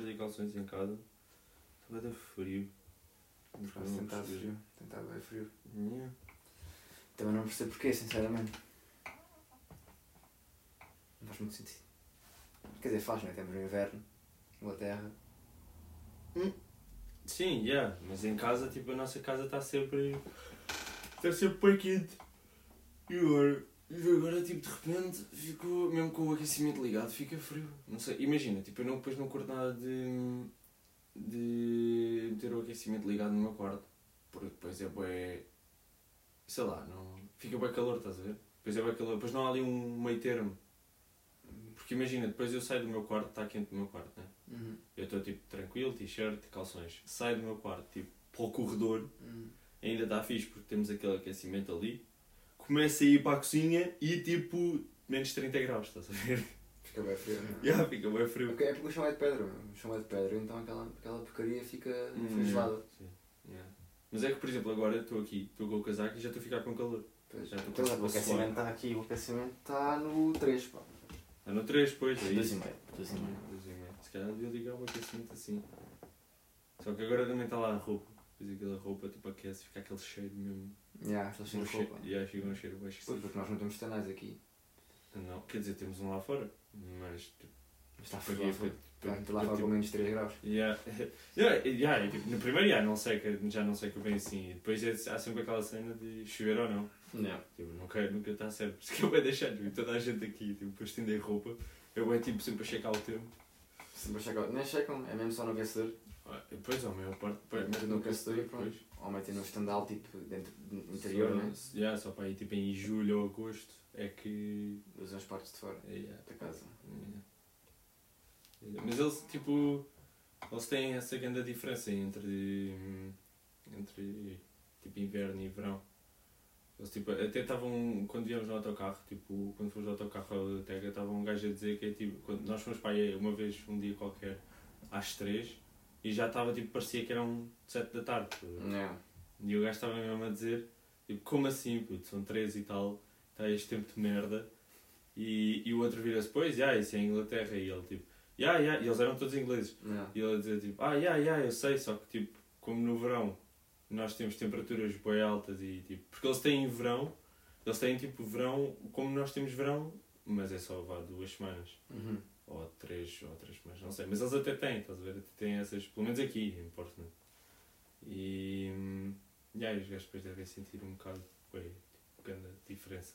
de t-shirt e calções em casa. Está bem frio. Mas estado percebi. frio. Estado bem frio. Yeah. Também não percebo porquê, sinceramente. Não faz muito sentido. Quer dizer, faz, não é? Temos o inverno, Inglaterra. Sim, yeah. mas em casa, tipo, a nossa casa está sempre. Está sempre bem quente. E agora, e agora, tipo, de repente, ficou, mesmo com o aquecimento ligado, fica frio. Não sei, imagina, tipo, eu não, depois não curto nada de. de ter o aquecimento ligado no meu quarto. Porque depois é bué. sei lá, não. fica bem calor, estás a ver? Depois é bem calor, depois não há ali um meio termo. Porque imagina, depois eu saio do meu quarto, está quente o meu quarto, né? Uhum. Eu estou tipo tranquilo, t-shirt, calções. Saio do meu quarto, tipo, para o corredor, Uhum. ainda está fixe porque temos aquele aquecimento ali. Começo a ir para a cozinha e tipo, menos 30 graus, estás a ver? Fica bem frio, não é? Já, fica bem frio. Ok, É porque o chão é de pedra, o chão é de pedra, então aquela, aquela porcaria fica, Hum, gelada. yeah. Mas é que, por exemplo, agora estou aqui, estou com o casaco e já estou a ficar com calor. Pois. Já estou Então, quase o aquecimento está aqui, o aquecimento está no 3, pá. Está no 3, pois, é 2,5. isso. 2,5. Dois e meio. Se calhar devia ligar o aquecimento assim. Só que agora também está lá a roupa. Depois aquela roupa tipo aquece, fica aquele cheiro mesmo. Estou sem um cheiro, roupa. yeah, fica um cheiro bem Pois, esquisito. porque nós não temos tanais aqui. Não, quer dizer, temos um lá fora, mas tipo, Mas está frio. Está lá fora com menos 3 graus. Yeah. Yeah, yeah, e, tipo, no primeiro yeah, não sei que, já não sei que bem assim. E depois é, há sempre aquela cena de chover ou não. Não. Tipo, nunca, nunca está certo. Por isso que eu vou deixar tipo, toda a gente aqui, tipo, para estender roupa. Eu vou tipo sempre a checar o tempo. Sempre checam. Nem checam, é mesmo só no aquecedor. Ah, Depois, ao maior parte, Metem depois, no aquecedor e pronto. Ou metem no estandal, tipo, dentro do interior, só, né? Yeah, só para aí tipo em julho ou agosto é que. Usam as partes de fora yeah, da casa. yeah. Mas eles tipo. Eles têm essa grande diferença entre. entre tipo inverno e verão. Eles tipo, até estavam, quando viemos no autocarro, tipo, quando fomos no autocarro à biblioteca, estava um gajo a dizer que é tipo, quando nós fomos para aí uma vez, um dia qualquer, às três, e já estava tipo, parecia que eram sete da tarde. a ver? Não. E o gajo estava mesmo a dizer, tipo, como assim, puto, são três e tal, está este tempo de merda. E, e o outro vira-se, pois, já, isso é Inglaterra. E ele tipo, já, já, e eles eram todos ingleses. Não. E ele a dizer tipo, ah, já, já, eu sei, só que tipo, como no verão nós temos temperaturas bem altas e tipo, porque eles têm verão, eles têm tipo verão, como nós temos verão, mas é só vá duas semanas, Uhum. Ou três, ou três semanas, não sei, mas eles até têm, estás a ver, até têm essas, pelo menos aqui em Portland. E, hum, já, e os gajos depois devem sentir um bocado, bem, tipo, grande diferença.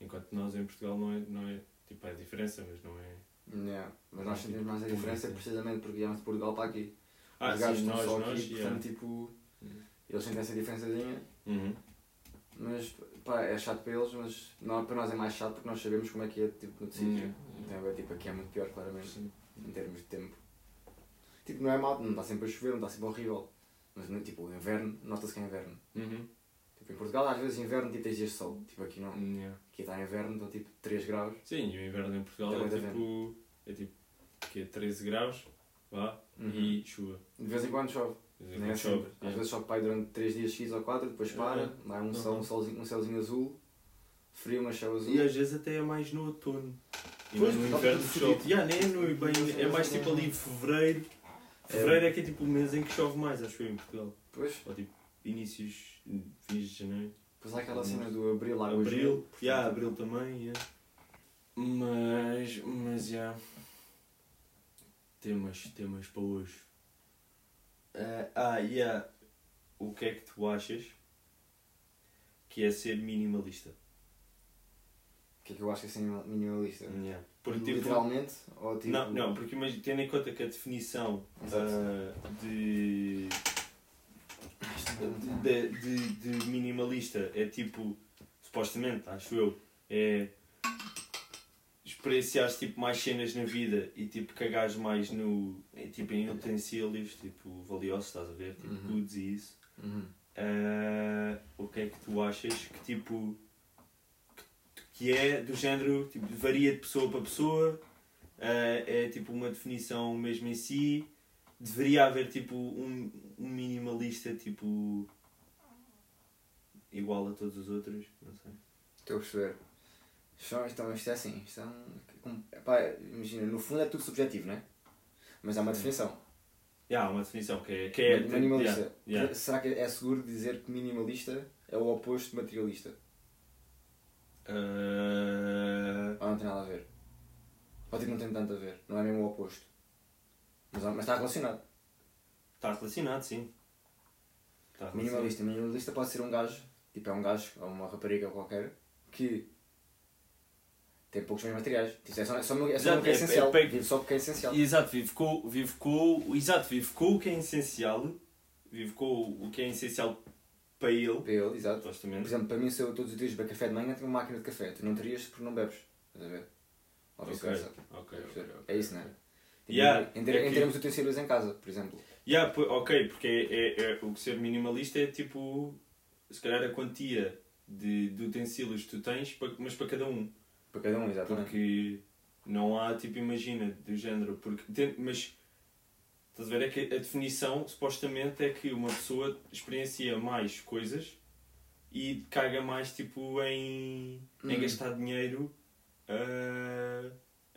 Enquanto nós em Portugal não é, não é, tipo, é diferença, mas não é... Não. Mas nós Tipo, sentimos mais a diferença precisamente porque viemos de Portugal para aqui. Ah, Os gajos estão só nós, aqui, yeah. portanto, tipo, Uhum. eles sentem essa diferençazinha. Uhum. Mas, pá, é chato para eles, mas não, para nós é mais chato porque nós sabemos como é que é, tipo, no sítio. Uhum. Então, é, tipo, aqui é muito pior, claramente, Sim. em termos de tempo. Tipo, não é mal, não está sempre a chover, não está sempre horrível. Mas, não- tipo, o inverno, nota-se que é inverno. Uhum. Tipo, em Portugal, às vezes, inverno, tipo, tens dias de sol. Tipo, aqui não. Yeah. Aqui está inverno, então, tipo, 3 graus. Sim, e o inverno em Portugal é tá tipo, é tipo que é 13 graus vá, Uhum. e chuva. De vez em quando chove. Nem é sempre. chove. Às vezes chove pai durante 3 dias X ou 4, depois para, Uhum. vai um, sol, um, Uhum. solzinho, um céuzinho azul, frio, mas céu azul. E às vezes até é mais no outono. E Pois, no inverno que chove. Yeah, nem é, no, bem, é mais tipo ali fevereiro. Fevereiro é que é tipo o mês em que chove mais, acho eu, em Portugal. Depois, Ou tipo inícios, fins de janeiro. depois há aquela cena do abril, água Abril, gelo, yeah, abril também, yeah. Mas, mas, já. Yeah. Temas, temas para hoje. Ah, ah, yeah. O que é que tu achas que é ser minimalista? O que é que eu acho que é assim minimalista? Yeah. Porque, tipo, Literalmente? Ou tipo... não, não, porque imagina, tendo em conta que a definição ah, de, de, de, de minimalista é tipo, supostamente, acho eu, é experienciar tipo mais cenas na vida e tipo cagares mais no em, tipo em utensílios tipo valiosos estás a ver tipo Uhum. goods e isso Uhum. Ah, o que é que tu achas que tipo que, é do género tipo varia de pessoa para pessoa ah, é tipo uma definição mesmo em si deveria haver tipo um, um minimalista tipo igual a todos os outros não sei Estou a perceber. Isto, então, isto é assim, isto é um, imagina, no fundo é tudo subjetivo, não é? Mas há uma definição. Yeah, há uma definição que é. Que é minimalista. yeah, yeah. Será que é seguro dizer que minimalista é o oposto de materialista? Uh, Ou não tem nada a ver? Ou tipo, não tem tanto a ver? Não é mesmo o oposto? Mas, mas está relacionado. Está relacionado, sim. Está relacionado. Minimalista. Minimalista pode ser um gajo, tipo é um gajo ou uma rapariga qualquer, que tem poucos bens materiais. Tipo, é só, é só, é só Exato, o que é é- essencial. é- Vive só porque é essencial. Exato, vive com, vive com, exato, vive com o que é essencial, vive com o que é essencial para ele, Para ele, exato. Por supostamente. exemplo, para mim, se eu todos os dias beber café de manhã, tenho uma máquina de café. Tu não terias porque não bebes. Estás a ver? Ou Ok, vice-versa. ok, Estás a ok, perceber? ok, É isso, não é? ok. Tipo, Yeah, em, é em que- termos de utensílios em casa, por exemplo. Yeah, ok, porque é, é, é- o que ser minimalista é tipo, se calhar a quantia de, de utensílios que tu tens, mas para cada um. Para cada um, exatamente. Porque não há, tipo, imagina, do género. Porque tem- mas, estás a ver? É que a definição, supostamente, é que uma pessoa experiencia mais coisas e caga mais, tipo, em, em Hum. gastar dinheiro ah,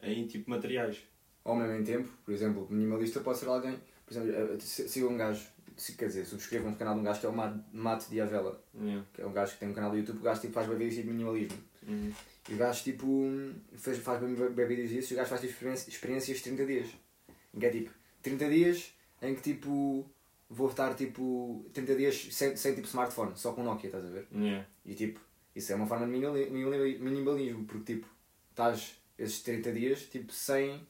em, tipo, materiais. Ao mesmo tempo, por exemplo, minimalista pode ser alguém. Por exemplo, eh, se- siga um gajo, se, quer dizer, subscreva um canal de um gajo que é o Ma- Mate Diavela, Yeah. que é um gajo que tem um canal do YouTube, o gajo tipo, faz vídeos de minimalismo. Uhum. E o gajo tipo faz, faz vídeos disso e o gajo faz tipo, experiência- experiências de 30 dias. Em que é tipo 30 dias em que tipo vou estar tipo 30 dias sem, sem tipo smartphone, só com Nokia, estás a ver? Yeah. E tipo, isso é uma forma de minimali- minimali- minimalismo, porque tipo, estás esses 30 dias tipo sem.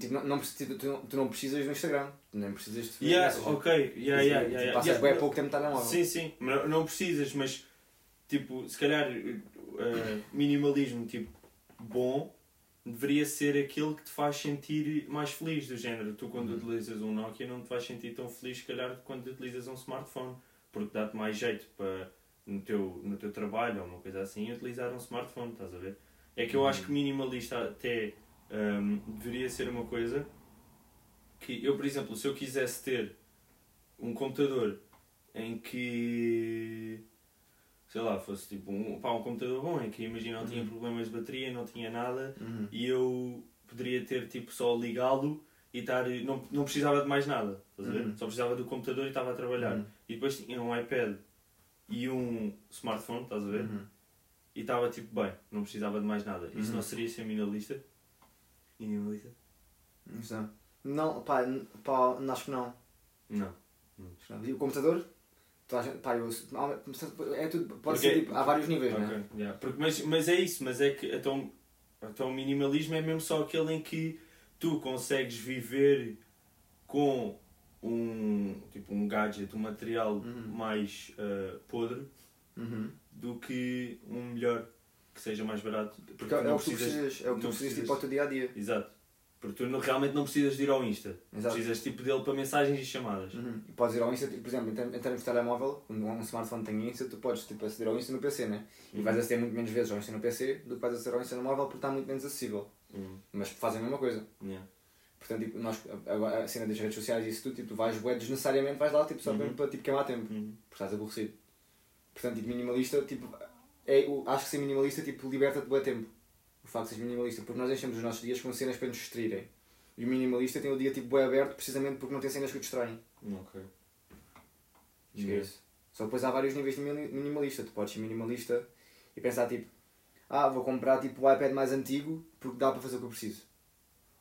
Tipo, não, não, precis- tu, não- tu não precisas do Instagram, tu nem precisas de Yeah, mensagens. ok, yeah, Tipo, yeah, yeah, yeah. Passas yeah. bem pouco tempo no telemóvel. Sim, sim, não precisas, mas tipo, se calhar eh, minimalismo tipo bom deveria ser aquele que te faz sentir mais feliz do género. Tu quando Uhum. utilizas um Nokia não te vais sentir tão feliz se calhar quando utilizas um smartphone, porque dá-te mais jeito para no teu, no teu trabalho ou uma coisa assim utilizar um smartphone, estás a ver? É que eu Uhum. acho que minimalista até hum, deveria ser uma coisa que eu, por exemplo, se eu quisesse ter um computador em que sei lá, fosse tipo um, pá, um computador bom, em que imagina não tinha Uhum. problemas de bateria, não tinha nada Uhum. e eu poderia ter tipo só ligá-lo e estar, não, não precisava de mais nada? Uhum. Só precisava do computador e estava a trabalhar. Uhum. E depois tinha um iPad e um smartphone, estás a ver? Uhum. E estava tipo bem, não precisava de mais nada. Isso não seria ser minimalista? Minimalista? Não. Não, pá, pá, acho que não. Não. Não. E o computador? Pá, eu, é tudo, pode Porque- ser, tipo, há vários níveis, é? Ok, yeah. Porque, mas, mas é isso, mas é que então, então o minimalismo é mesmo só aquele em que tu consegues viver com um, tipo, um gadget, um material Uhum. mais ah, podre Uhum. do que um melhor que seja mais barato. Porque é, tu é o que tu precisas, é o que tu precisas tipo, ao teu dia a dia. Exato. Porque tu não- realmente não precisas de ir ao Insta. Exato. Precisas tipo dele para mensagens e chamadas. Uhum. E podes ir ao Insta, tipo, por exemplo, em termos de telemóvel, quando um smartphone tem Insta, tu podes tipo, aceder ao Insta no PC, né? E Uhum. vais aceder muito menos vezes ao Insta no PC do que vais aceder ao Insta no móvel porque está muito menos acessível. Uhum. Mas fazem a mesma coisa. Yeah. Portanto, tipo, nós, agora, a cena das redes sociais e isso tudo, tipo, tu vais bué desnecessariamente, vais lá tipo, só Uhum. para tipo, queimar tempo, Uhum. porque estás aborrecido. Portanto, tipo, minimalista, tipo, é, acho que ser minimalista tipo, liberta-te bué tempo. O facto de seres minimalista, porque nós enchemos os nossos dias com cenas para nos distraírem. E o minimalista tem o dia tipo, bué aberto precisamente porque não tem cenas que o distraem. Ok. Esquece. Só depois há vários níveis de mini- minimalista. Tu podes ser minimalista e pensar tipo, ah, vou comprar tipo o iPad mais antigo porque dá para fazer o que eu preciso.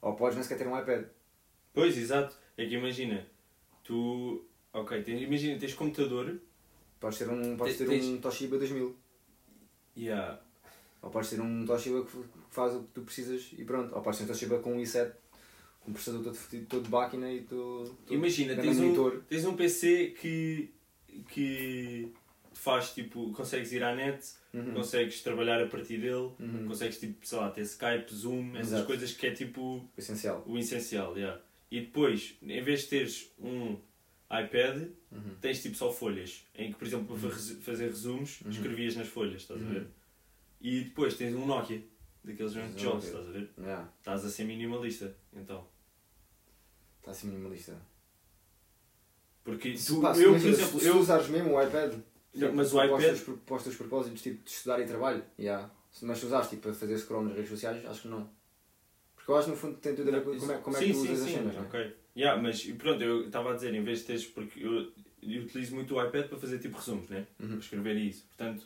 Ou podes nem sequer ter um iPad. Pois, exato. É que imagina, tu. Ok, tens, imagina, tens computador. Podes ter um, podes Tens- ter um Toshiba 2000. Yeah. Ou podes ter um Toshiba que faz o que tu precisas e pronto. Ou podes ter um Toshiba com um i7, com um processador todo fodido, todo de máquina e todo... todo Imagina, tens um, tens um PC que. que faz tipo. consegues ir à net, Uhum. consegues trabalhar a partir dele, Uhum. consegues tipo, sei lá, ter Skype, Zoom, essas Exato. coisas que é tipo Essencial. o essencial. Yeah. E depois, em vez de teres um iPad, Uhum. tens tipo só folhas, em que, por exemplo, para resu- fazer resumos, Uhum. escrevias nas folhas, estás a Uhum. ver? E depois tens um Nokia, daqueles jogos, Nokia. estás a ver? Yeah. Estás a ser minimalista, então. Está assim minimalista. Porque Se, tu, pá, se eu, por exemplo, se eu... tu usares mesmo o iPad, Não, mas o iPad- para os teus propósitos tipo, de estudar e trabalho, yeah. Se- mas se usares tipo, para fazer scroll nas redes sociais, acho que não. Porque eu acho que no fundo tem tudo a ver com como é, como é que tu sim, usas as sim, cenas, não é? ok. Yeah, mas pronto, eu estava a dizer, em vez de teres, porque eu, eu utilizo muito o iPad para fazer tipo resumos, né? Uhum. Para escrever isso. Portanto,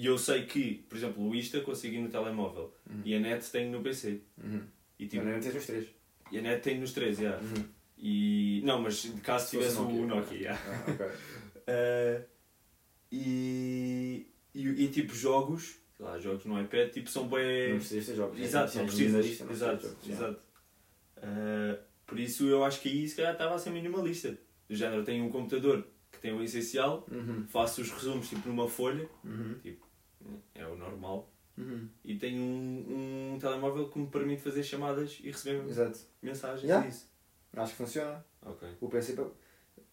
e eu sei que, por exemplo, o Insta consigo ir no telemóvel Uhum. e a net tenho no PC. Uhum. E, tipo, Não, não tens os três. e a net tenho nos três, yeah. Uhum. E. Não, mas caso Se fosse tivesse o Nokia. yeah. Ah, ok. Uh, e, e, e tipo jogos, sei lá, jogos no iPad, tipo são Não bem. precisas ter jogos. Exato, Se não precisas. não Exato, exato. Uh, por isso eu acho que aí se calhar estava a ser minimalista. Do género, tenho um computador que tem o essencial, Uhum. faço os resumos tipo numa folha, Uhum. É o normal, Uhum. e tenho um, um telemóvel que me permite fazer chamadas e receber Exato. mensagens Yeah. e isso. Acho que funciona. O PC.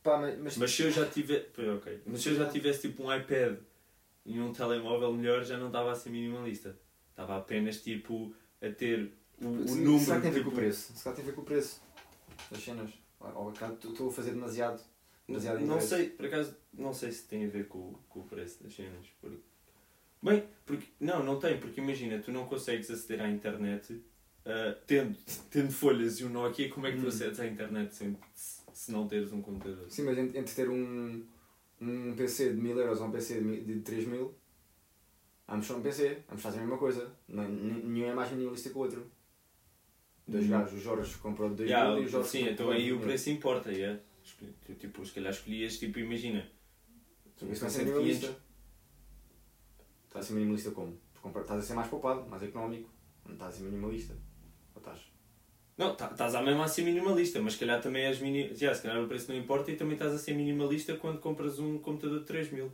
pá- mas, mas, se eu já tivesse. Ok. Mas se eu já tivesse tipo um iPad e um telemóvel melhor, já não estava a ser minimalista. Estava apenas tipo a ter o, o Sim, número. Será que tem a ver tipo, com o preço? Se calhar tem a ver com o preço das cenas. Ou estou a fazer demasiado. demasiado Não interesse. sei, por acaso, não sei se tem a ver com, com o preço das cenas. Porque... Bem, porque. Não, não tem, porque imagina, tu não consegues aceder à internet ah, tendo, tendo folhas e um Nokia, como é que tu Hum. acedes à internet sem, se, não teres um computador? Sim, mas entre ter um, um PC de 1000 euros ou um PC de, mi- de 3000, ambos são um PC, ambos fazem a mesma coisa. N- nenhum é mais minimalista que o outro. Dois Hum. gajos, o Jorge comprou de 2000 Yeah, e o Jorge sim, então aí o 1000. preço importa, yeah. Tipo, se calhar escolhias, tipo, imagina. Isso não é ser PC de minimalista. 500. Estás a ser minimalista como? Por Estás a ser mais poupado, mais económico. Não estás a ser minimalista. Ou estás? Não, tá- estás à mesma a ser minimalista, mas se calhar também és mini... Já, se calhar o preço não importa e também estás a ser minimalista quando compras um computador de 3 mil.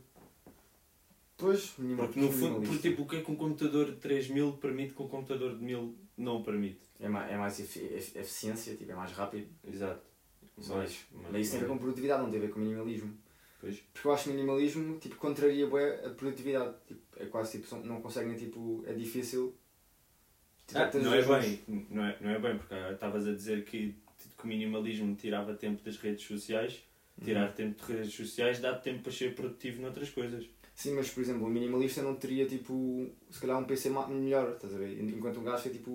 Pois, minimal- Porque no fundo, minimalista. porque, tipo, o que é que um computador de 3 mil permite que um computador de 1000 não permite? É mais, é mais efi- eficiência, tipo, é mais rápido. Exato. Mais, isso. mais- Mas isso tem a ver com produtividade, não tem a ver com minimalismo. Pois. Porque eu acho que minimalismo tipo, contraria bué a produtividade. Tipo, é quase tipo, não conseguem, tipo, é difícil. Tipo, Ah, não é bem, não é, não é bem, porque estavas a dizer que, que o minimalismo tirava tempo das redes sociais. Tirar Uhum. tempo de redes sociais dá tempo para ser produtivo noutras coisas. Sim, mas por exemplo, o minimalista não teria tipo, se calhar um PC melhor, estás a ver? Enquanto um gajo é tipo,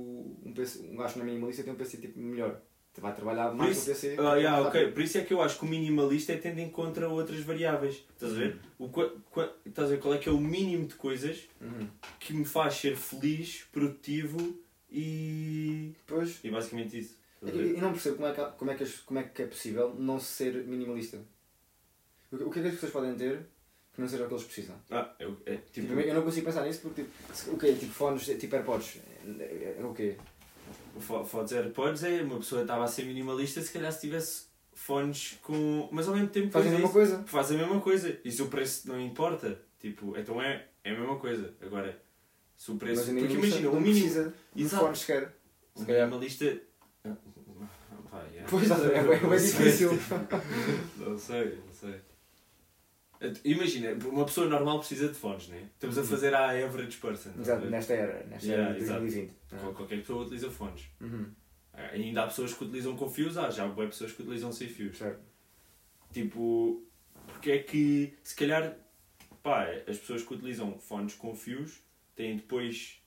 um, PC, um gajo não é minimalista tem um PC tipo melhor. Vai trabalhar mais isso- no PC. Ah, yeah, mais ok. rápido. Por isso é que eu acho que o minimalista é tendo em conta outras variáveis. Estás a ver? O, qua- qua- estás a ver qual é que é o mínimo de coisas Uhum. que me faz ser feliz, produtivo e. Pois. E basicamente isso. E, não percebo como é, que, como, é que, como é que é possível não ser minimalista. O que, o que é que as pessoas podem ter que não seja o que eles precisam? Ah, eu, é, Tipo, tipo, eu não consigo pensar nisso porque tipo, o quê? Tipo fones, tipo AirPods. É, é, o quê? Fones AirPods é uma pessoa estava a ser minimalista se calhar se tivesse fones com. Mas ao mesmo tempo Fazem a pois é mesma isso. coisa. faz a mesma coisa. E se o preço não importa, tipo, então é, é a mesma coisa. Agora, se o preço. Mas Porque imagina, o mínimo. precisa de Exato. fones sequer. Se calhar. minimalista. Ah, pá, yeah. Pois, é, é Não sei, difícil. Não sei, não sei. Imagina, uma pessoa normal precisa de fones, né? Estamos a fazer a average person. Exato, nesta era, nesta Yeah, era de exato. 2020. Qual- Qualquer pessoa utiliza fones. Uhum. Ah, Ainda há pessoas que utilizam com fios, há já há pessoas que utilizam sem fios. Certo. Tipo, porque é que, se calhar, pá, as pessoas que utilizam fones com fios têm depois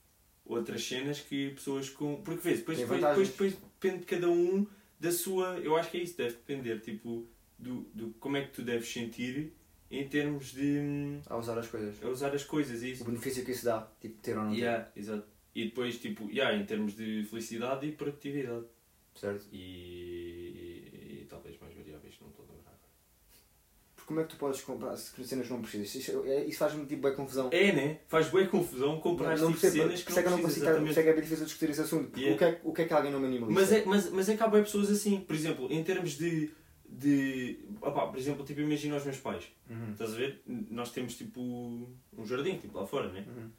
outras cenas que pessoas com. Porque vês, depois, depois, depois, depois depende de cada um da sua. Eu acho que é isso, deve depender, tipo, do, do como é que tu deves sentir em termos de hum, A usar as coisas. a usar as coisas, é O isso. benefício que isso dá, tipo, ter ou não ter. Yeah, exato. E depois, tipo, yeah, em termos de felicidade e produtividade. Certo? E, e, e talvez mais variáveis, não estou a lembrar. Porque como é que tu podes comprar se cenas não precisas? Isso, isso faz-me tipo bem confusão. É, né? Faz bem confusão comprar não tipo percebo, cenas que isso é não não consigo precisas, por isso é que é bem difícil discutir esse assunto. Yeah. o, que é, o que é que alguém não minimalista? Mas é, mas, mas é que há bem pessoas assim, por exemplo, em termos de. De opá, por exemplo, tipo, imagina os meus pais, Uhum. estás a ver? Nós temos tipo um jardim, tipo lá fora, né? Uhum.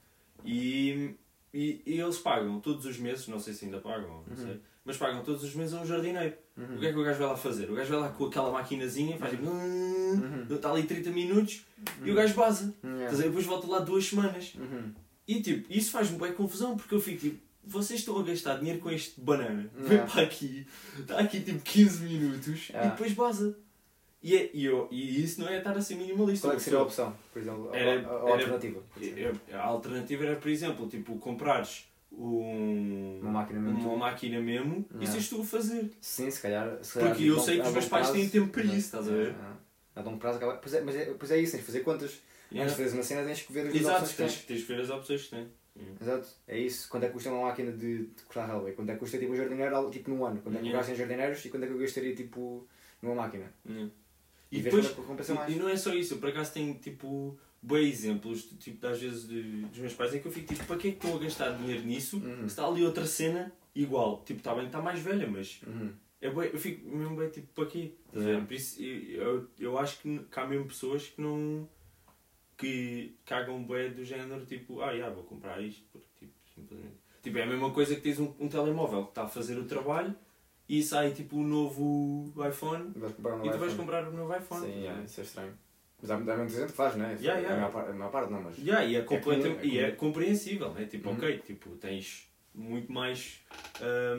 E, e, e eles pagam todos os meses, não sei se ainda pagam, não Uhum. sei, mas pagam todos os meses a um jardineiro. Uhum. O que é que o gajo vai lá fazer? O gajo vai lá com aquela maquinazinha, faz tipo. Uhum. Está ali 30 minutos e o gajo baza. Yeah. Estás a ver? Depois volta lá duas semanas. Uhum. E tipo, isso faz-me bem confusão porque eu fico tipo, vocês estão a gastar dinheiro com este banana, vem Yeah. para aqui, está aqui tipo 15 minutos Yeah. e depois baza. E, é, e, eu, e isso não é estar a ser minimalista. Qual é que seria a opção, por exemplo? a- Era- a, a era- alternativa? É, A alternativa era, por exemplo, tipo, comprares um, Uma máquina mesmo. uma máquina mesmo e Não. seres tu a fazer. Sim, se calhar. se calhar, Porque eu sei que a os meus pais prazo- têm tempo para isso, estás a ver? A longo prazo acaba. Pois é, mas é, pois é isso, tens de fazer contas. Yeah. Antes de fazeres uma cena tens que ver as Exato, opções que tens, tens. de ver as opções que tens. Exato, é isso. Quanto é que custa uma máquina de, de cortar relva? Quanto é que custa tipo um jardineiro tipo num ano? Quanto é que eu gasto em jardineiros e quanto é que eu gastaria tipo numa máquina? Yeah. E, E depois, é que. E, e não é só isso, eu por acaso tenho tipo bem exemplos tipo, às vezes de, dos meus pais em que eu fico tipo, para que é que estou a gastar dinheiro nisso Uhum. se está ali outra cena igual? Tipo, está bem que está mais velha, mas Uhum. é bué- eu fico mesmo bem tipo, para quê? Estás a ver? Yeah. Por isso eu, eu, acho que, que há mesmo pessoas que não. Que cagam bué do género tipo, ah, já, vou comprar isto porque tipo, simplesmente. Tipo, é a mesma coisa que tens um, um telemóvel que está a fazer o trabalho e sai tipo o novo iPhone Vais um e tu vais iPhone. comprar o novo iPhone. Sim, yeah, isso é estranho. Mas há, há muita gente que faz, não é? Yeah, yeah. A, maior parte, a maior parte não, mas. Yeah, e é, comum, é e é compreensível, né? Tipo, Uhum. ok, tipo, tens muito mais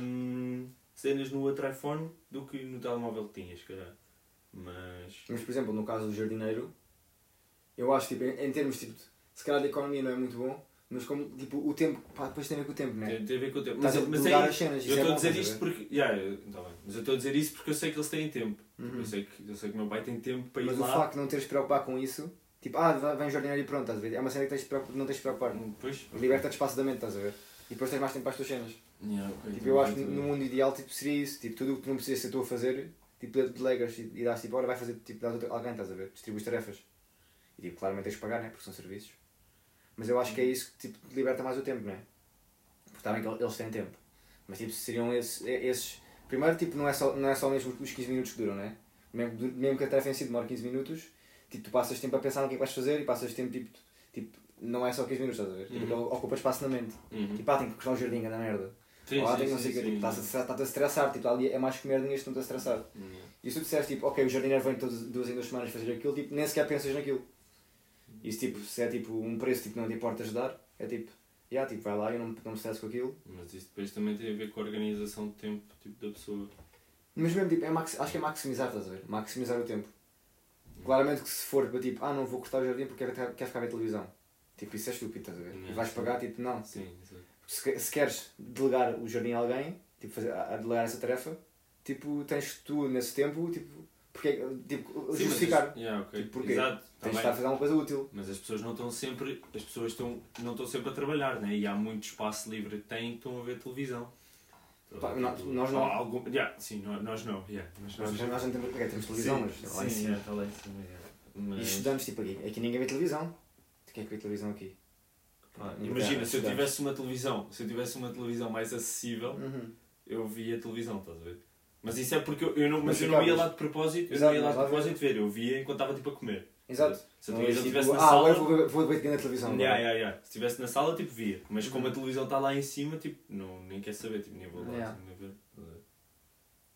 hum, cenas no outro iPhone do que no telemóvel que tinhas, calhar. Mas. Mas, por exemplo, no caso do jardineiro, eu acho tipo, em, em termos tipo, de- se calhar de economia não é muito bom, mas como tipo, o tempo, pá, depois tem a ver com o tempo, não é? Tem, tem a ver com o tempo. Mas, a mas é, as cenas, eu é estou a bom, dizer a isto porque. Yeah, eu- tá bem. Mas eu estou a dizer isso porque eu sei que eles têm tempo. Uhum. Eu, sei que, eu sei que o meu pai tem tempo para Mas ir o lá. facto de não teres de preocupar com isso, tipo, ah, vem jardineiro e pronto, estás a ver? É uma cena que tens preocupar, não tens de preocupar. Depois. Liberta-te espaço da mente, estás a ver? E depois tens mais tempo para as tuas cenas. Yeah, ok, Tipo, eu acho que no mundo ideal tipo, seria isso, tipo, tudo o que tu não precisas ser tu a fazer, tipo, delegas e, e dás tipo, ora vai fazer, tipo, dás a alguém, estás a ver? Distribuis tarefas. E tipo, claramente tens de pagar, né? Porque são serviços. Mas eu acho que é isso que tipo, liberta mais o tempo, não é? Porque está bem que eles têm tempo. Mas tipo, seriam esses, esses. Primeiro, tipo, não é só, não é só mesmo os 15 minutos que duram, não é? Mesmo, mesmo que a tarefa em si demore 15 minutos, tipo, tu passas tempo a pensar no que é que vais fazer e passas tempo, tipo, tipo não é só 15 minutos, estás a ver? Tipo, Uhum. ocupa espaço na mente. Uhum. Tipo, ah, tenho que cortar um jardim, anda merda. Sim, Ou ah, tenho não sei o sim. tipo, estás a, estressar- estás tipo, ali é mais que merdinhas que estão a estressar. Yeah. E se tu disseres, tipo, ok, o jardineiro vem todas, duas em duas semanas fazer aquilo, tipo, nem sequer pensas naquilo. E se, tipo, se é tipo um preço tipo, que não te importa ajudar, é tipo, já, tipo, vai lá e não, não me estresso com aquilo. Mas isso depois também tem a ver com a organização de tempo tipo, da pessoa. Mas mesmo, tipo, é maxi- acho que é maximizar, estás a ver? Maximizar o tempo. Claramente que se for para tipo, ah, não vou cortar o jardim porque quero, quero ficar a ver televisão. Tipo, isso é estúpido, estás a ver? E Não, vais sim. pagar, tipo, não. Sim, exato. Se, se queres delegar o jardim a alguém, tipo, fazer, a delegar essa tarefa, tipo, tens tu nesse tempo, tipo, porque, tipo, Sim, justificar. Mas, yeah, ok. Tipo, porquê? Exato, tá Tens de estar a fazer alguma coisa útil. Mas as pessoas não estão sempre, as pessoas estão, não estão sempre a trabalhar, né? E há muito espaço livre que têm que estão a ver televisão. Pá, Tipo, nós- nós não. algum- yeah, sim, nós, nós não. Yeah, mas Nós, nós, nós não temos, ok, temos televisão, sim, mas lá em sim, cima. yeah, tá lá em cima, yeah. Mas, E estudantes, tipo, aqui, aqui ninguém vê televisão. Quem é que vê televisão aqui? imagina, se eu tivesse uma televisão, se eu tivesse uma televisão mais acessível, Uhum. eu via televisão, estás a ver? Mas isso é porque eu, eu não, mas Mas eu não ia lá de propósito, eu Exato, não ia lá de propósito ver, eu via enquanto estava tipo a comer. Exato. Se Não televisão é tipo, estivesse na ah, sala. agora vou vou ver na televisão. Yeah, agora. yeah, yeah. Se estivesse na sala, tipo, via. Mas como a Uhum. televisão está lá em cima, tipo, não, nem quer saber, tipo, nem vou lá, Yeah. tipo, nem ver.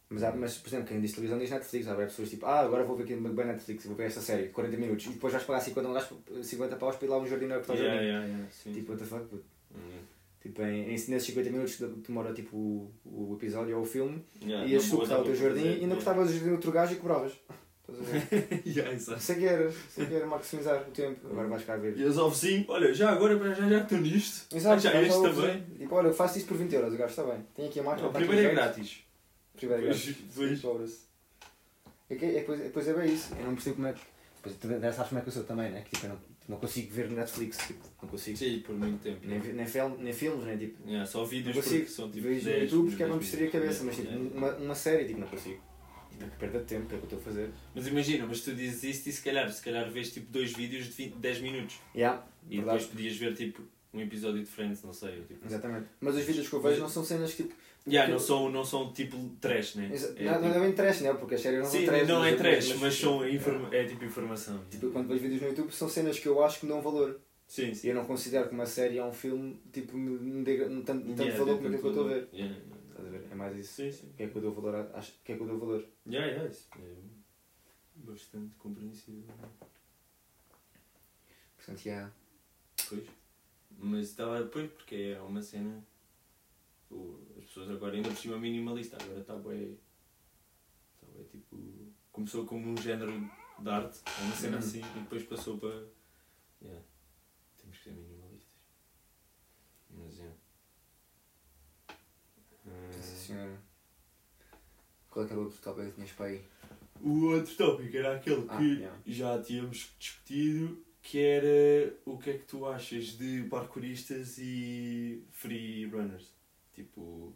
Mas, há, mas, por exemplo, quem diz televisão diz Netflix. Há pessoas tipo, ah, agora vou ver aqui bem Netflix, vou ver esta série de 40 minutos. E depois vais pagar 50, gastos 50 paus para ir lá um jardineiro que está Yeah, jardim. yeah, yeah. Tipo, what the fuck, puto. Uhum. Tipo, em, em, nesses 50 minutos demora tipo, o, o episódio ou o filme, Yeah, ias não tu cortar o teu jardim e ainda cortavas o jardim outro gajo e cobravas. Estás a ver? yeah. é que era, é que era maximizar o tempo. Agora vais cá ver. E as ao vizinho, olha, já agora, já, já que estou nisto, Exato, já este também. Tipo, olha, eu faço isto por 20 euros, o gajo está bem. Tenho aqui a máquina. Não, primeiro é grátis. Primeiro é Depois- grátis. depois- Cobra-se. É que, é, depois, depois é bem isso. Eu não percebo como é que. Depois, tu sabes como é que eu sou também, né? Que tipo, eu não, não consigo ver Netflix. Tipo, não consigo. Sim, por muito tempo. Nem, nem, fel- nem filmes, nem tipo. Yeah, só Não vídeos consigo. porque são tipo Vejo no 10, YouTube porque é para me 10 destruir a cabeça, mas tipo, uma, uma série, tipo, não consigo. Tipo, que perda de tempo, o que é que eu estou a fazer? Mas imagina, mas tu dizes isto e se calhar, se calhar vês tipo dois vídeos de 20, 10 minutos. Yeah, E verdade. depois podias ver tipo um episódio de Friends, não sei. Tipo, Exatamente. Mas os vídeos que eu vejo não são cenas que tipo. Yeah, não, são, não são tipo trash, né? Exa- É, não, tipo- não é bem trash, né? Porque as séries não Sim, são trash. não é mas- trash, mas são informa é tipo informação. Tipo, quando vejo vídeos no YouTube são cenas que eu acho que dão valor. sim, E sim. eu não considero que uma série ou um filme tipo, me, dê tanto, tanto Yeah, valor como aquilo que eu estou a ver. Yeah, yeah, Estás a ver? É mais isso. Sim, sim. O que é que eu dou valor? Acho, que é que eu dou valor? Yeah, yeah, isso é bastante compreensível. Portanto, yeah. Pois. Mas estava depois porque é uma cena. As pessoas agora ainda por cima minimalista, agora está bem. Está bem tipo. Começou como um género de arte, é uma cena Uhum. assim, e depois passou para. Yeah. Temos que ser minimalistas. Mas é. cena. Qual é que era o outro tópico que tinhas para aí? O outro tópico era aquele Ah, que yeah. já tínhamos discutido, que era o que é que tu achas de parkouristas e free runners. Tipo.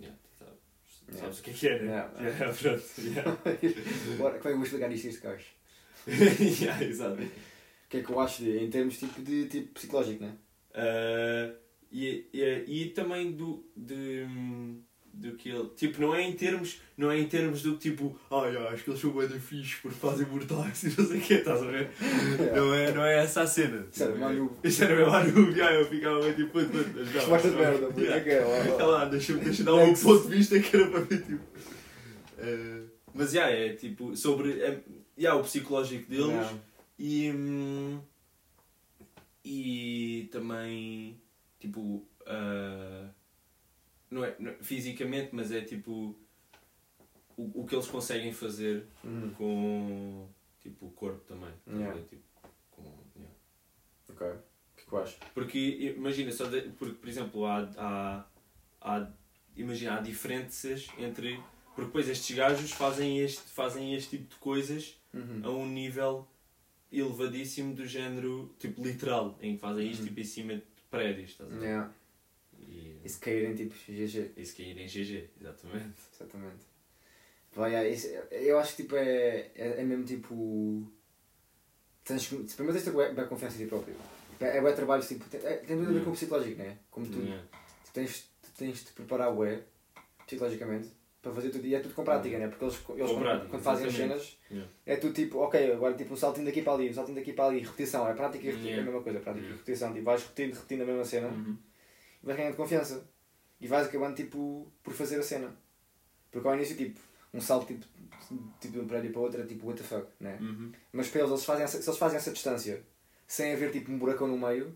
Yeah, tu Yeah. sabes o que é que é, né? Yeah, yeah. Yeah, pronto. Yeah. Bora, como é que eu vou explicar isto a este gajo? yeah, exato. O que é que eu acho de, em termos tipo, de tipo psicológico, né? Uh, e, e, e também do, de, do que ele. Tipo, não é em termos. Não é em termos do tipo. Ai, ah, acho que eles são bem fixe porque fazem mortais e não sei o que, estás a ver? Não é, não é essa a cena. Isso era Tipo, Manu. Isso era meu Manu, já, eu ficava bem tipo. Resposta de merda, puto, é que é. Sei lá, deixa-me deixa dar um ponto de vista que era para ver tipo. Uh, mas já, é tipo. Sobre. É, já, o psicológico deles. Yeah. E, hum, e também, tipo, ah, não, é, não é fisicamente, mas é tipo o, o que eles conseguem fazer Uhum. com tipo, o corpo também. Yeah. ver? Tipo, com- yeah. Ok. O que é que acho? Porque imagina, só de- porque, por exemplo, há, há, há, imagina, há diferenças entre. Porque depois estes gajos fazem este, fazem este tipo de coisas Uhum. a um nível elevadíssimo do género, tipo literal, em que fazem isto Uhum. tipo em cima de prédios, estás a ver? Yeah. E E se caírem tipo GG. isso cair em GG, exatamente. Exatamente. Vai, é, isso, eu acho que tipo é, é, é mesmo tipo. Tens, que- primeiro tens de ter confiança em ti próprio. É, é bué trabalho, tipo, tem, é, tem tudo a ver com o psicológico, né? Como tu, Yeah. tu tens, tu tens de te preparar bué, psicologicamente, para fazer tudo. E é tudo com prática, né? Porque eles, eles quando, prática, quando fazem as cenas, Yeah. é tudo tipo, ok, agora tipo um saltinho daqui para ali, um saltinho daqui para ali, repetição, é prática e repetição, é Yeah. a mesma coisa, prática e Yeah. repetição. Tipo, vais repetindo, repetindo a mesma cena Uhum. Vais ganhando confiança. E vais acabando tipo, por fazer a cena. Porque ao início, tipo, um salto tipo, tipo de um prédio para outro é tipo, what the fuck, né? Uhum. Mas para eles, eles fazem essa, se eles fazem essa distância sem haver tipo um buracão no meio,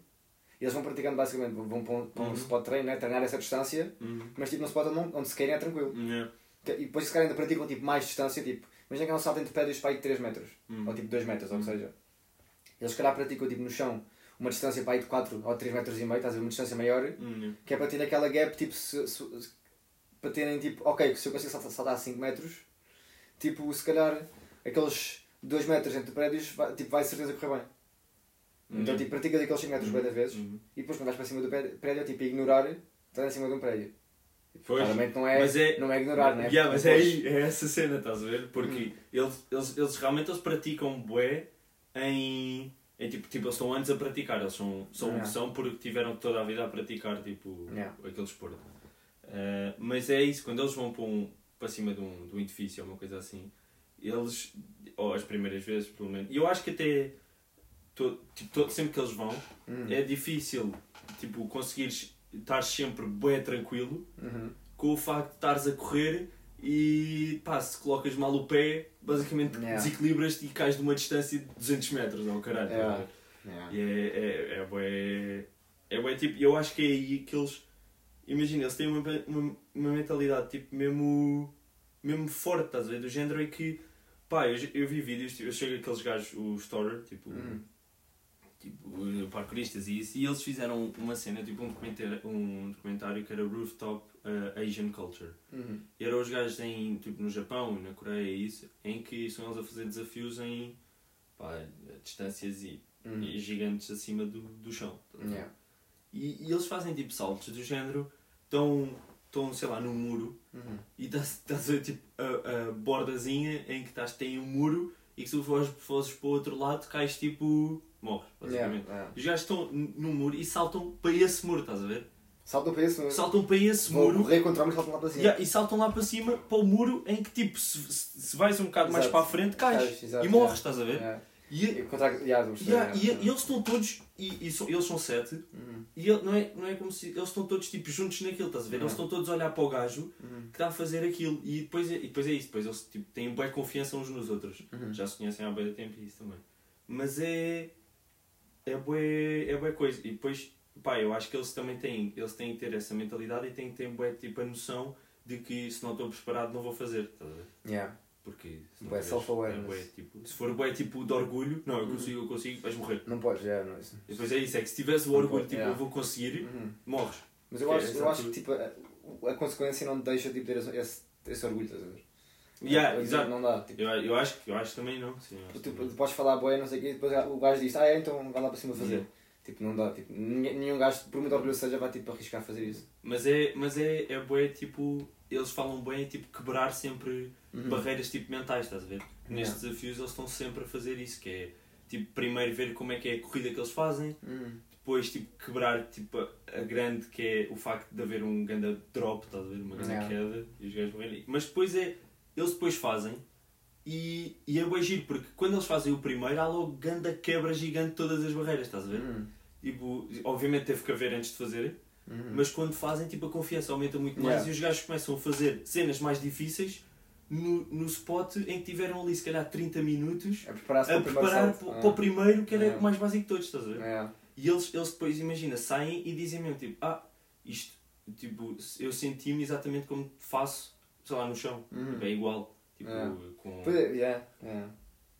eles vão praticando basicamente, vão para um, para um Uhum. spot treino, né? treinar essa distância, Uhum. mas tipo num spot onde, onde se querem é tranquilo. Yeah. E depois se calhar ainda praticam tipo, mais distância, tipo, imagina que é um salto entre prédios para aí de 3 metros, Uhum. ou tipo 2 metros, ou seja, eles se calhar praticam tipo no chão uma distância para aí de 4 ou 3 metros e meio, estás a ver, uma distância maior, Uhum. que é para ter aquela gap, tipo, se, se- se- para terem tipo, ok, se eu consigo saltar, saltar 5 metros, tipo, se calhar aqueles 2 metros entre prédios, vai, tipo, vai de certeza correr bem. Então, tipo, praticas aqueles 5 metros Uhum. das vezes Uhum. e depois quando vais para cima do prédio, é tipo ignorar estar em cima de um prédio. Pois. Claramente não é, Mas é- não é ignorar, né? Yeah, mas é, Depois- aí, é essa cena, estás a ver? Porque Uhum. eles, eles, eles realmente eles praticam bué em, em tipo, tipo, eles estão antes a praticar, eles são, são o Yeah. que são porque tiveram toda a vida a praticar tipo, Yeah. aquele esporte. Eh, mas é isso, quando eles vão para, um, para cima de um, de um edifício ou uma coisa assim, eles, ou as primeiras vezes pelo menos, e eu acho que até to, tipo, to- sempre que eles vão, Uhum. é difícil tipo, conseguires estar sempre bué tranquilo Uhum. com o facto de estares a correr e pá, se colocas mal o pé, basicamente Yeah. desequilibras-te e cais de uma distância de 200 metros, não caralho. Yeah. tá ver? Yeah. E é, é, é, bué, é bué tipo, eu acho que é aí que eles, imagina, eles têm uma, uma, uma mentalidade tipo mesmo, mesmo forte, estás a ver? Do género em que, pá, eu, eu vi vídeos, tipo, eu chego aqueles gajos, o Storer, tipo, Uhum. Tipo, parkouristas e isso, e eles fizeram uma cena, tipo um documentário, um documentário que era Rooftop uh, Asian Culture. Uhum. E eram os gajos em, tipo, no Japão e na Coreia e isso, em que são eles a fazer desafios em pá, distâncias e, Uhum. e gigantes acima do, do chão. Yeah. E, e eles fazem tipo saltos do género, estão, estão sei lá, num muro Uhum. e estás a tipo a, a bordazinha em que estás, tem um muro e que se tu fores, fores para o outro lado cais tipo. Morres, basicamente. Yeah. Yeah. Os gajos estão no muro e saltam para esse muro, estás a ver? Saltam para esse Saltam para esse Vou muro correr contra o homem e saltam lá para cima. yeah, e saltam lá para cima para o muro em que tipo, se, se, vais um bocado mais Exato. para a frente, cais Cais, exato, e morres, estás a ver? E, E contra... Yeah, yeah, e, e eles estão todos, e, e eles são sete, Uhum. e ele, não, é, não é como se. Eles estão todos tipo juntos naquilo, estás a ver? Eles Yeah. estão todos a olhar para o gajo Uhum. que está a fazer aquilo e depois é, e depois é isso, depois eles tipo, têm boa confiança uns nos outros. Uhum. Já se conhecem há bem tempo e isso também. Mas é. É bué, é bué coisa. E depois, pá, eu acho que eles também têm, eles têm que ter essa mentalidade e têm que ter bué, tipo, a noção de que se não estou preparado não vou fazer. Estás a ver? Yeah. Porque se não Bué é bué, tipo, se for bué tipo de orgulho, não, eu consigo, eu consigo, vais morrer. Não podes, yeah, não, isso. E depois é isso, é que se tivesse o Não orgulho, pode, tipo, yeah. eu vou conseguir, Uhum. morres. Mas eu é acho, eu exato. acho que tipo, a- a consequência não te deixa tipo, ter esse, esse orgulho, estás a ver? Yeah, É, exato. Não dá. Tipo, Eu, eu, acho, eu acho também não. Sim, acho tu, também. tu podes falar boé, não sei o quê, e depois o gajo diz, ah é, então vai lá para cima fazer. Yeah. Tipo, não dá. Tipo, nenhum, nenhum gajo, por muito orgulho seja, vai tipo, arriscar fazer isso. Mas é, mas é, é bué, tipo, eles falam bem, tipo, quebrar sempre Uhum. barreiras, tipo, mentais, estás a ver? Nestes Yeah. desafios eles estão sempre a fazer isso, que é, tipo, primeiro ver como é que é a corrida que eles fazem, Uhum. depois, tipo, quebrar, tipo, a, a grande, que é o facto de haver um grande drop, estás a ver? Uma grande Yeah. queda, e os gajos morrerem. Mas depois é, eles depois fazem, e, e é bué giro, porque quando eles fazem o primeiro, há logo grande quebra gigante de todas as barreiras, estás a ver? Uhum. Tipo, obviamente teve que haver antes de fazerem, Uhum. mas quando fazem, tipo, a confiança aumenta muito mais Yeah. e os gajos começam a fazer cenas mais difíceis no, no spot em que tiveram ali, se calhar, 30 minutos a para o primeiro preparar para, Ah. para o primeiro, que era Yeah. o mais básico de todos, estás a ver? É. E eles, eles depois, imagina, saem e dizem mesmo, tipo, ah, isto, tipo, eu senti-me exatamente como faço, sei lá, no chão. Tipo, é igual. Tipo, Yeah. com... Pois é, yeah, yeah.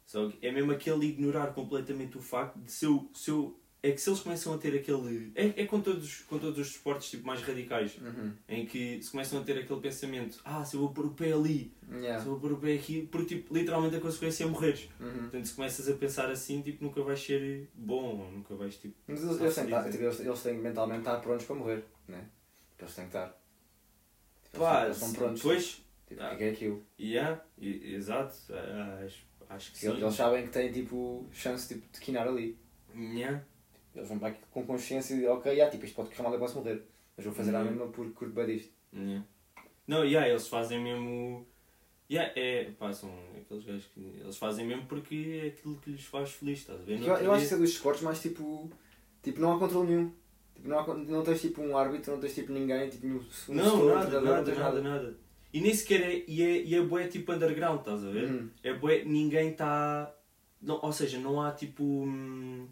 Só que é mesmo aquele ignorar completamente o facto de se eu, se eu é que se eles começam a ter aquele. É, é com, todos, com todos os esportes tipo, mais radicais, Uhum. em que se começam a ter aquele pensamento: ah, se eu vou pôr o pé ali, Yeah. se eu vou pôr o pé aqui, porque tipo, literalmente a consequência é morreres. Uhum. Portanto, se começas a pensar assim, tipo, nunca vais ser bom, ou nunca vais tipo. Mas eles, eles, têm, tipo, eles, eles têm mentalmente estar prontos para morrer, né? Eles têm que estar. Tipo, Pá, eles estão prontos. Pois, Tipo, Ah. é aquilo? yeah, exato, ah, acho, acho que sim. Eles, eles sabem que têm tipo chance tipo, de quinar ali. Yeah. Eles vão para aqui com consciência de ok, yeah, tipo, isto pode correr mal, eu posso morrer. Mas vou fazer a Uhum. mesma porque curto bem disto. Yeah. Não, yeah, eles fazem mesmo. Yeah, é, pá, são aqueles gajos que. Eles fazem mesmo porque é aquilo que lhes faz feliz, estás a ver? Eu, eu acho que é dos esportes mais tipo. Tipo, não há controle nenhum. Tipo, não, há, não tens tipo um árbitro, não tens tipo ninguém, tipo um Não, gestor, nada, nada, tens nada, nada. E nem sequer é. E é, e é bué tipo underground, estás a ver? Uhum. É bué, ninguém está. Ou seja, não há tipo. hum,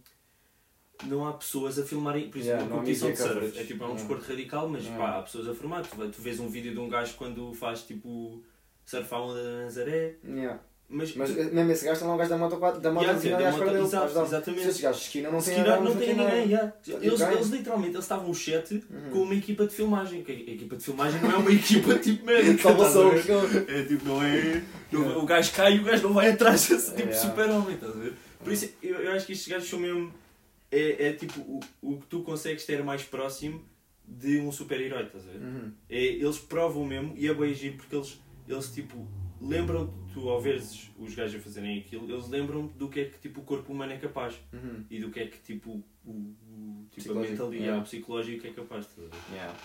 Não há pessoas a filmarem, por exemplo, Yeah, competição de surf. coverage. É tipo, é um Yeah. desporto radical, mas Yeah. pá, há pessoas a filmar. Tu, tu vês um vídeo de um gajo quando faz tipo surf à onda da Nazaré, Yeah. Mas, Mas eh, mesmo esse gajo está lá um gajo da moto 4, da moto Yeah, assim, da moto- dele. exato, ajudar. exatamente. Se esses gajos de esquina não têm não tem ninguém, yeah. Eles, eles literalmente eles estavam um chat Uhum. com uma equipa de filmagem. que A a equipa de filmagem não é uma equipa tipo médica. Salva estás a ver? sons. É tipo, não é. não- O gajo cai e o gajo não vai atrás desse tipo de Yeah. super-homem, estás a ver? Por isso eu, eu acho que estes gajos são mesmo. É, é tipo o, o que tu consegues ter mais próximo de um super-herói, estás a ver? Uhum. É, eles provam mesmo e é bem giro porque eles, eles tipo, lembram tu ao veres os gajos a fazerem aquilo, eles lembram do que é que tipo, o corpo humano é capaz Uhum. e do que é que tipo, o, o, tipo a mentalidade, yeah. o psicológico é capaz, ver? Yeah.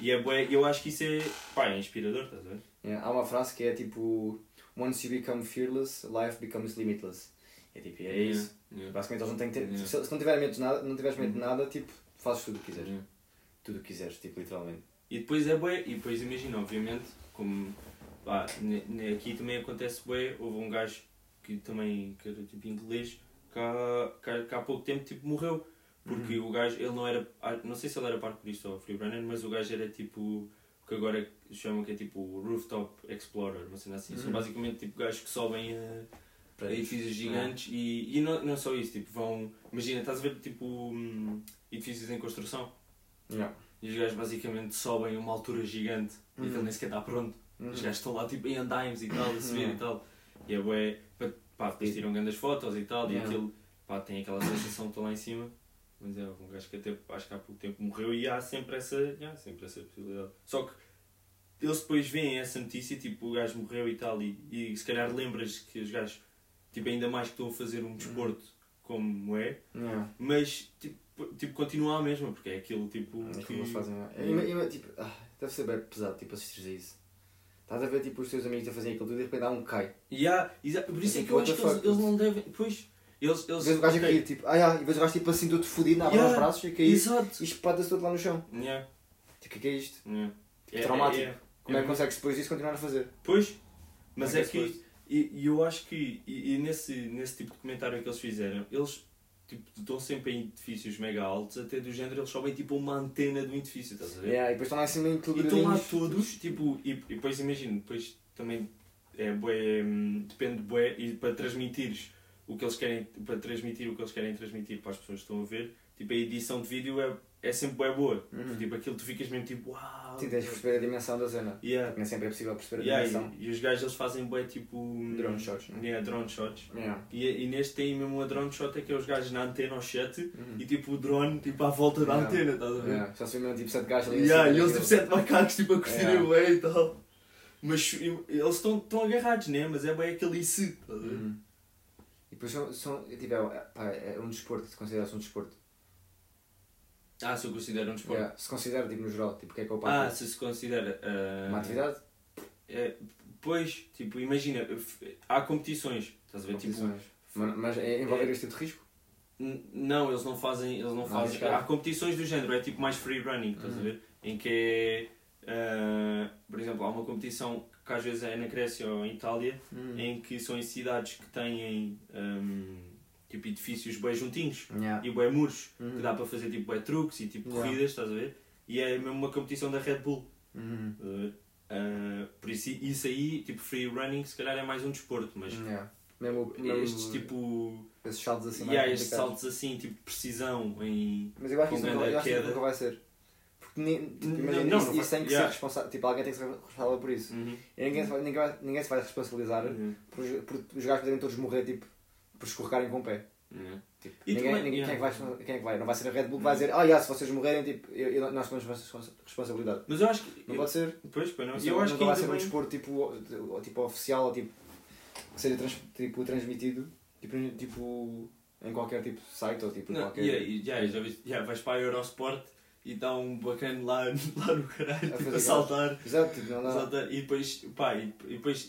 E é bué, eu acho que isso é, pá, é inspirador, estás a ver? Yeah. Há uma frase que é tipo: Once you become fearless, life becomes limitless. É tipo, é isso. Yeah. Basicamente eles não têm que ter. Yeah. Se, se não tiverem medo de nada, não tiveres medo de Uhum. nada, tipo, fazes tudo o que quiseres. Tudo o que quiseres, tipo, literalmente. E depois é bué, e depois imagina, obviamente, como pá, aqui também acontece bué, houve um gajo que também, que era tipo inglês, que há, que há, pouco tempo tipo morreu. Porque o gajo, ele não era, ah, não sei se ele era parkourista ou freerunner, mas o gajo era tipo, o que agora chamam que é tipo rooftop explorer, uma cena assim. São Uhum. basicamente tipo gajos que sobem a, a edifícios gigantes e, e não, não só isso, tipo vão, imagina, estás a ver tipo hum, edifícios em construção Yeah. e os gajos basicamente sobem a uma altura gigante e Uhum. aquilo nem sequer está pronto. Uhum. Os gajos estão lá tipo em andaimes e tal, a subir Yeah. e tal. E é bué, pá, depois tiram grandes fotos e tal, e Yeah. aquilo, pá, tem aquela sensação de estar lá em cima. Mas é, um gajo que até, acho que há pouco tempo morreu e há sempre essa, há sempre essa possibilidade. Só que eles depois veem essa notícia, tipo, o gajo morreu e tal, e, e se calhar lembras que os gajos, tipo, ainda mais que estão a fazer um desporto como é, Yeah. mas tipo, tipo continua a mesma, porque é aquilo tipo É que... fazem. é. É. Ima- tipo, ah, deve ser bem pesado tipo, assistir a isso. Estás a ver tipo, os teus amigos a fazerem aquilo tudo e de repente há um cai. E há, exa- por isso É é que tipo, eu acho que eles, eles não devem. Pois, eles. eles Vês o gajo a ok, cair, tipo, ah, yeah, e vês o gajo tipo assim todo fodido, abre Yeah. os braços e cair Exato. e espata-se todo lá no chão. Yeah, Tipo, o que é que é isto? yeah. É- traumático. é- é- Como é que consegues depois disso continuar a fazer? Pois, mas é que. E, e eu acho que. E, e nesse, nesse tipo de comentário que eles fizeram, eles tipo, estão sempre em edifícios mega altos, até do género eles sobem tipo uma antena do edifício, estás a ver? Yeah, e depois estão lá cima em E estão lá todos, tipo, e, e depois imagino, depois também é bué, hum, depende bué, e para transmitires o que eles querem, para transmitir o que eles querem transmitir para as pessoas que estão a ver, tipo, a edição de vídeo é, é sempre bué boa. Uhum. Tipo, aquilo tu ficas mesmo tipo, uau. Sim, tens de perceber a dimensão da cena. Yeah. Nem sempre é possível perceber a Yeah, dimensão. e, e os gajos eles fazem bué tipo. Drone shots, né? Yeah, drone shots. Yeah. E, e neste tem mesmo uma drone shot é que é os gajos na antena aos 7 Uhum. e tipo o drone tipo à volta da Yeah. antena, estás a ver? Yeah. Só se mesmo tipo 7 gajos ali. Yeah, e eles tipo sete macacos tipo a curtirem Yeah. bem e tal. Mas eles estão agarrados, né? Mas é bem aquele isso. estás a ver? Uhum. E depois são, são tipo, é, pá, é um desporto, se considera-se um desporto. Ah, se eu considero um desporto. Yeah. Se considera tipo no geral, tipo o que é que é o Ah, se se considera. ah, Uma atividade? É, pois, tipo, imagina, há competições, estás a ver? Tipo. Mas, mas é envolver é- este tipo de risco? não, eles não fazem. Eles não Não, fazem. Há competições do género, é tipo mais free running, estás a Uhum. ver? Em que é. ah, por exemplo, há uma competição que às vezes é na Grécia ou em Itália, Uhum. em que são em cidades que têm ahm, tipo edifícios bem juntinhos Yeah. e bem muros, Uhum. que dá para fazer tipo bem truques e tipo Yeah. corridas, estás a ver? E é mesmo uma competição da Red Bull. Uhum. Ah, por isso, isso aí, tipo free running, se calhar é mais um desporto, mas Yeah. Mesmo, mesmo estes tipo. esses saltos assim mais estes saltos assim, tipo precisão em. Mas eu acho que isso nunca, vai ser. Porque tipo, imagina, não, isso, não isso tem que yeah. ser responsável. Tipo, alguém tem que ser responsável por isso. Uhum. E ninguém, se vai- ninguém, vai- ninguém se vai responsabilizar Uhum. por, por os gajos poderem todos morrer tipo, por escorregarem com o pé. Uhum. Tipo, E ninguém, também- ninguém- yeah. quem, é que vai, quem é que vai? Não vai ser a Red Bull que vai dizer, ah, yeah, se vocês morrerem, tipo, eu, eu- nós temos respons- responsabilidade. Mas eu acho que. Não pode ser. Pois, pois não. Isso Eu acho nunca que vai ser um bem- desporto tipo, o- tipo oficial ou tipo, que seja trans, tipo, transmitido tipo, tipo, em qualquer tipo de site ou tipo, em Não, qualquer. yeah, e já, já, viste- já vais para a Eurosport e está um bacana lá, lá no caralho, A tipo, fazer a saltar. Exato, tipo, não dá. saltar e depois, pá, e, e depois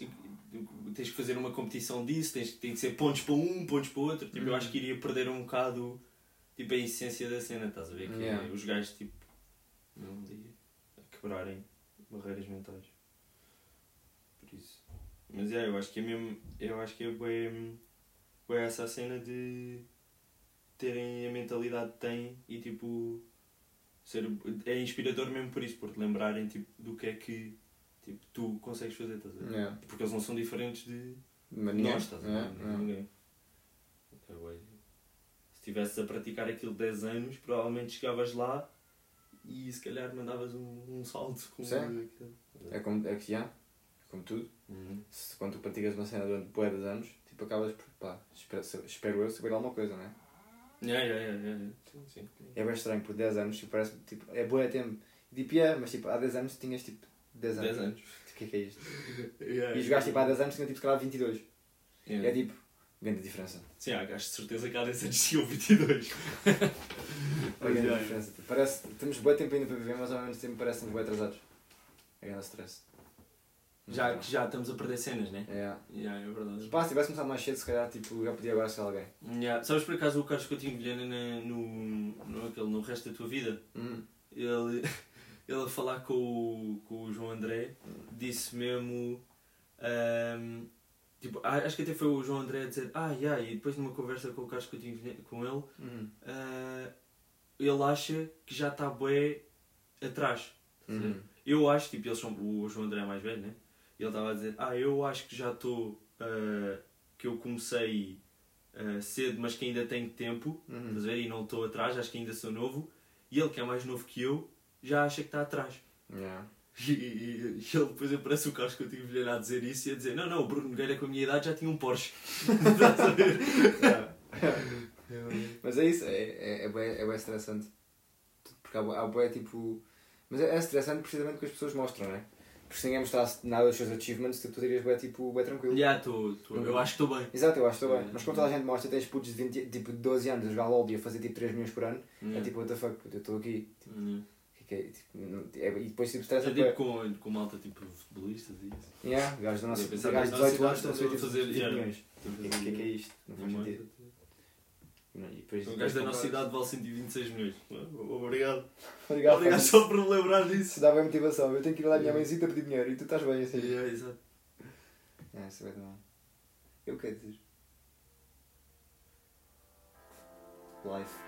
tens que fazer uma competição disso, tens, tem que ser pontos para um, pontos para outro. Tipo, eu Uhum. acho que iria perder um bocado tipo, a essência da cena, estás a ver? Que Yeah. os gajos tipo não dia a quebrarem barreiras mentais. Por isso. Mas é, eu acho que é mesmo. Eu acho que é bem, bem essa a cena de terem a mentalidade que têm e tipo ser, é inspirador mesmo por isso, por te lembrarem tipo, do que é que tipo, tu consegues fazer, estás a ver? Yeah. Porque eles não são diferentes de ninguém- nós, estás a ver? Yeah, yeah. Ninguém. É. Se estivesses a praticar aquilo 10 anos, provavelmente chegavas lá e se calhar mandavas um, um salto com Sim. É como, é que já, é como tudo. Uhum. Se, quando tu praticas uma cena durante bué de anos, tipo, acabas por, pá, espero, espero eu saber alguma coisa, não é? Yeah, yeah, yeah, yeah. Sim, sim. É bem estranho, por 10 anos, tipo, parece, tipo, é bué tempo. Tipo, é, mas tipo, há 10 anos tinhas tipo 10 anos. 10 anos. O que é que é isto? Yeah, E os gajos tipo, há 10 anos tinham tipo, se calhar 22. yeah. É tipo, grande diferença. Sim, há gajos de certeza que há 10 anos tinham 22. É grande yeah. diferença. Tipo, parece, temos bué tempo ainda para viver, mas ao mesmo tempo parecem bué atrasados. É grande stress. Já, que já estamos a perder cenas, né? É. Yeah, é verdade. Pá, se tivesse começado mais cedo, se calhar, tipo, já podia agora ser alguém. Yeah. Sabes por acaso o Carlos Coutinho Vilhena na- no, no, aquele, no resto da tua vida? Hum. Ele, ele a falar com o, com o João André disse mesmo. ahm, tipo, acho que até foi o João André a dizer, ah, yeah, e depois numa conversa com o Carlos Coutinho Vilhena, com ele, Hum. ah, ele acha que já está bué atrás. Estás a ver? Hum. Eu acho, tipo, eles são, o João André é mais velho, né? E ele estava a dizer, ah, eu acho que já estou, ah, que eu comecei ah, cedo, mas que ainda tenho tempo, Hum. ver? E não estou atrás, acho que ainda sou novo. E ele, que é mais novo que eu, já acha que está atrás. Yeah. E, e- e ele depois aparece o Carlos que eu tive a dizer isso e a dizer, não, não, o Bruno Nogueira com a minha idade já tinha um Porsche. Estás a ver? Mas é isso, é, é, é, bué, é bué estressante. Porque há, há tipo. Mas é, é estressante precisamente porque as pessoas mostram, não é? Porque se ninguém mostrasse nada dos seus achievements, tu, tu dirias bué, tipo, bué tranquilo. Tô, tô, eu acho que estou bem. Exato, eu acho que estou bem. Mas quando toda a gente mostra, tens putos de 20, tipo, de 12 anos a jogar LOL e a fazer tipo 3 milhões por ano, é tipo, what the fuck, puto, eu estou aqui. Tipo, Hum. Que que é, tipo, não- é- e depois tipo, É estressa tipo bué. com, com malta tipo futebolistas e isso. Yeah, gajos da nossa Eu pensava gajos que de na 18 nossa anos estão a fazer tipo estão a fazer, 20 yeah. milhões. O que, que, que é isto? Não faz sentido. E depois- O gajo da nossa depois idade vale 126 milhões. Obrigado. Obrigado, Obrigado Fábio. só por me lembrar disso. Isso dá bem motivação. Eu tenho que ir lá à minha mãezita pedir dinheiro e tu estás bem assim. Yeah, exato. É, isso é bem bom. Eu quero dizer. Life.